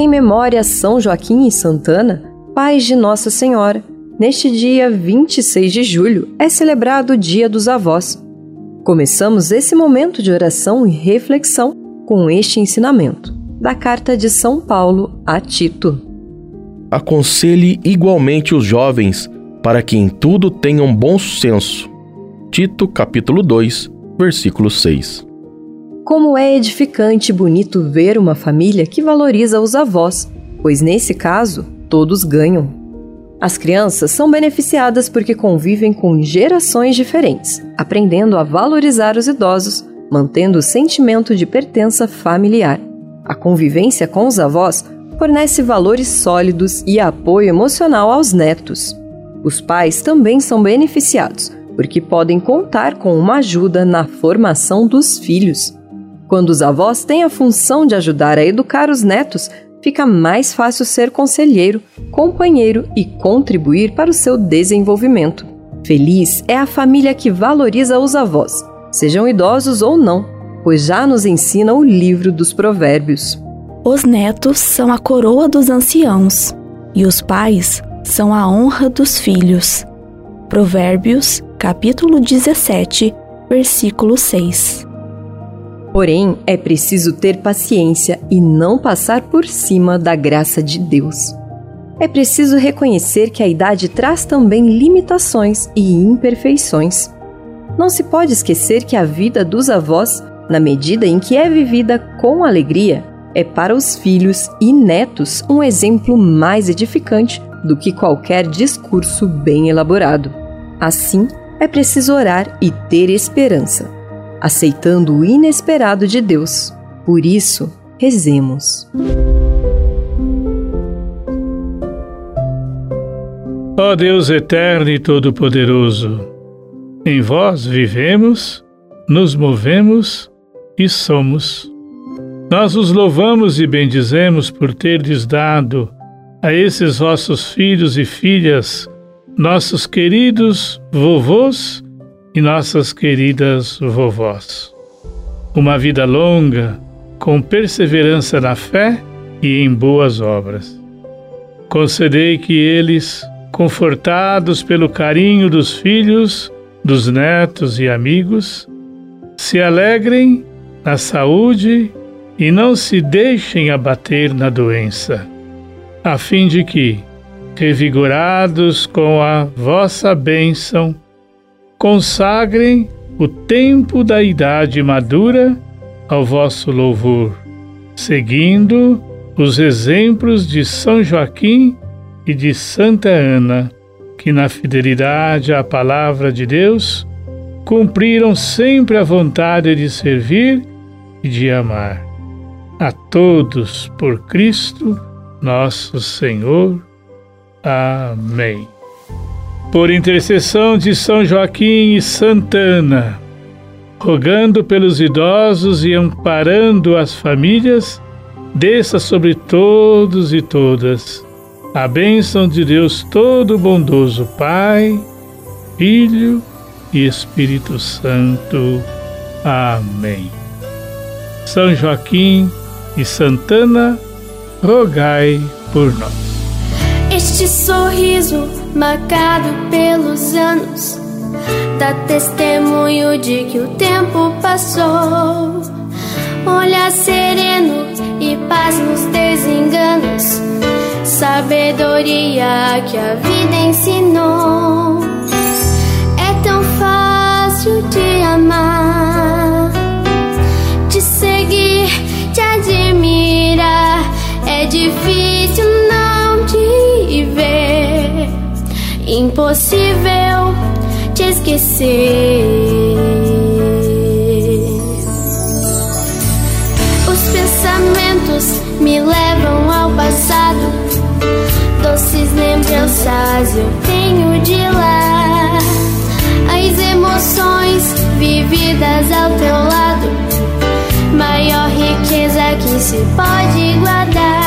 Em memória a São Joaquim e Santana, pais de Nossa Senhora, neste dia 26 de julho é celebrado o Dia dos Avós. Começamos esse momento de oração e reflexão com este ensinamento da carta de São Paulo a Tito. Aconselhe igualmente os jovens para que em tudo tenham bom senso. Tito, capítulo 2, versículo 6. Como é edificante e bonito ver uma família que valoriza os avós, pois nesse caso todos ganham. As crianças são beneficiadas porque convivem com gerações diferentes, aprendendo a valorizar os idosos, mantendo o sentimento de pertença familiar. A convivência com os avós fornece valores sólidos e apoio emocional aos netos. Os pais também são beneficiados, porque podem contar com uma ajuda na formação dos filhos. Quando os avós têm a função de ajudar a educar os netos, fica mais fácil ser conselheiro, companheiro e contribuir para o seu desenvolvimento. Feliz é a família que valoriza os avós, sejam idosos ou não, pois já nos ensina o livro dos Provérbios. Os netos são a coroa dos anciãos e os pais são a honra dos filhos. Provérbios, capítulo 17, versículo 6. Porém, é preciso ter paciência e não passar por cima da graça de Deus. É preciso reconhecer que a idade traz também limitações e imperfeições. Não se pode esquecer que a vida dos avós, na medida em que é vivida com alegria, é para os filhos e netos um exemplo mais edificante do que qualquer discurso bem elaborado. Assim, é preciso orar e ter esperança aceitando o inesperado de Deus. Por isso, rezemos. Ó Deus eterno e todo-poderoso, em vós vivemos, nos movemos e somos. Nós os louvamos e bendizemos por terdes dado a esses vossos filhos e filhas, nossos queridos vovôs e nossas queridas vovós. Uma vida longa, com perseverança na fé e em boas obras. Concedei que eles, confortados pelo carinho dos filhos, dos netos e amigos, se alegrem na saúde e não se deixem abater na doença, a fim de que, revigorados com a vossa bênção, consagrem o tempo da idade madura ao vosso louvor, seguindo os exemplos de São Joaquim e de Santa Ana, que na fidelidade à palavra de Deus cumpriram sempre a vontade de servir e de amar. A todos por Cristo, nosso Senhor. Amém por intercessão de São Joaquim e Santana, rogando pelos idosos e amparando as famílias, desça sobre todos e todas a bênção de Deus Todo-Bondoso, Pai, Filho e Espírito Santo. Amém. São Joaquim e Santana, rogai por nós. Este sorriso marcado pelos anos dá testemunho de que o tempo passou. Olhar sereno e paz nos desenganos, sabedoria que a vida ensinou. É tão fácil de esquecer. Os pensamentos me levam ao passado, doces lembranças eu tenho de lá. As emoções vividas ao teu lado, maior riqueza que se pode guardar.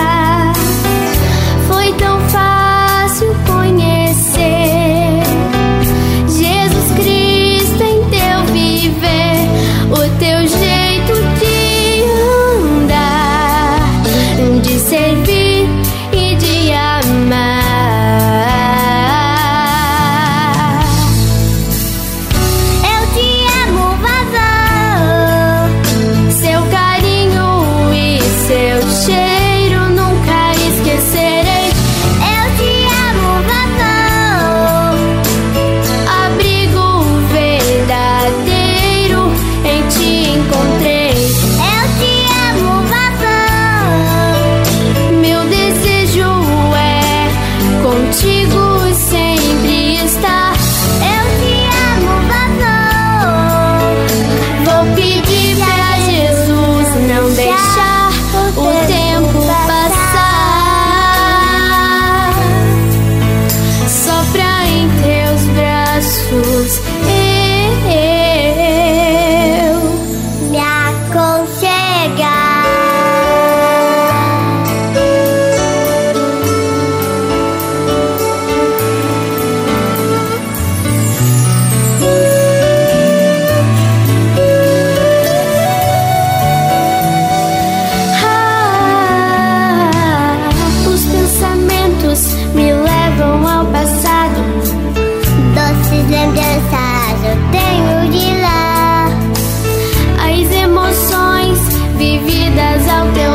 Deus teu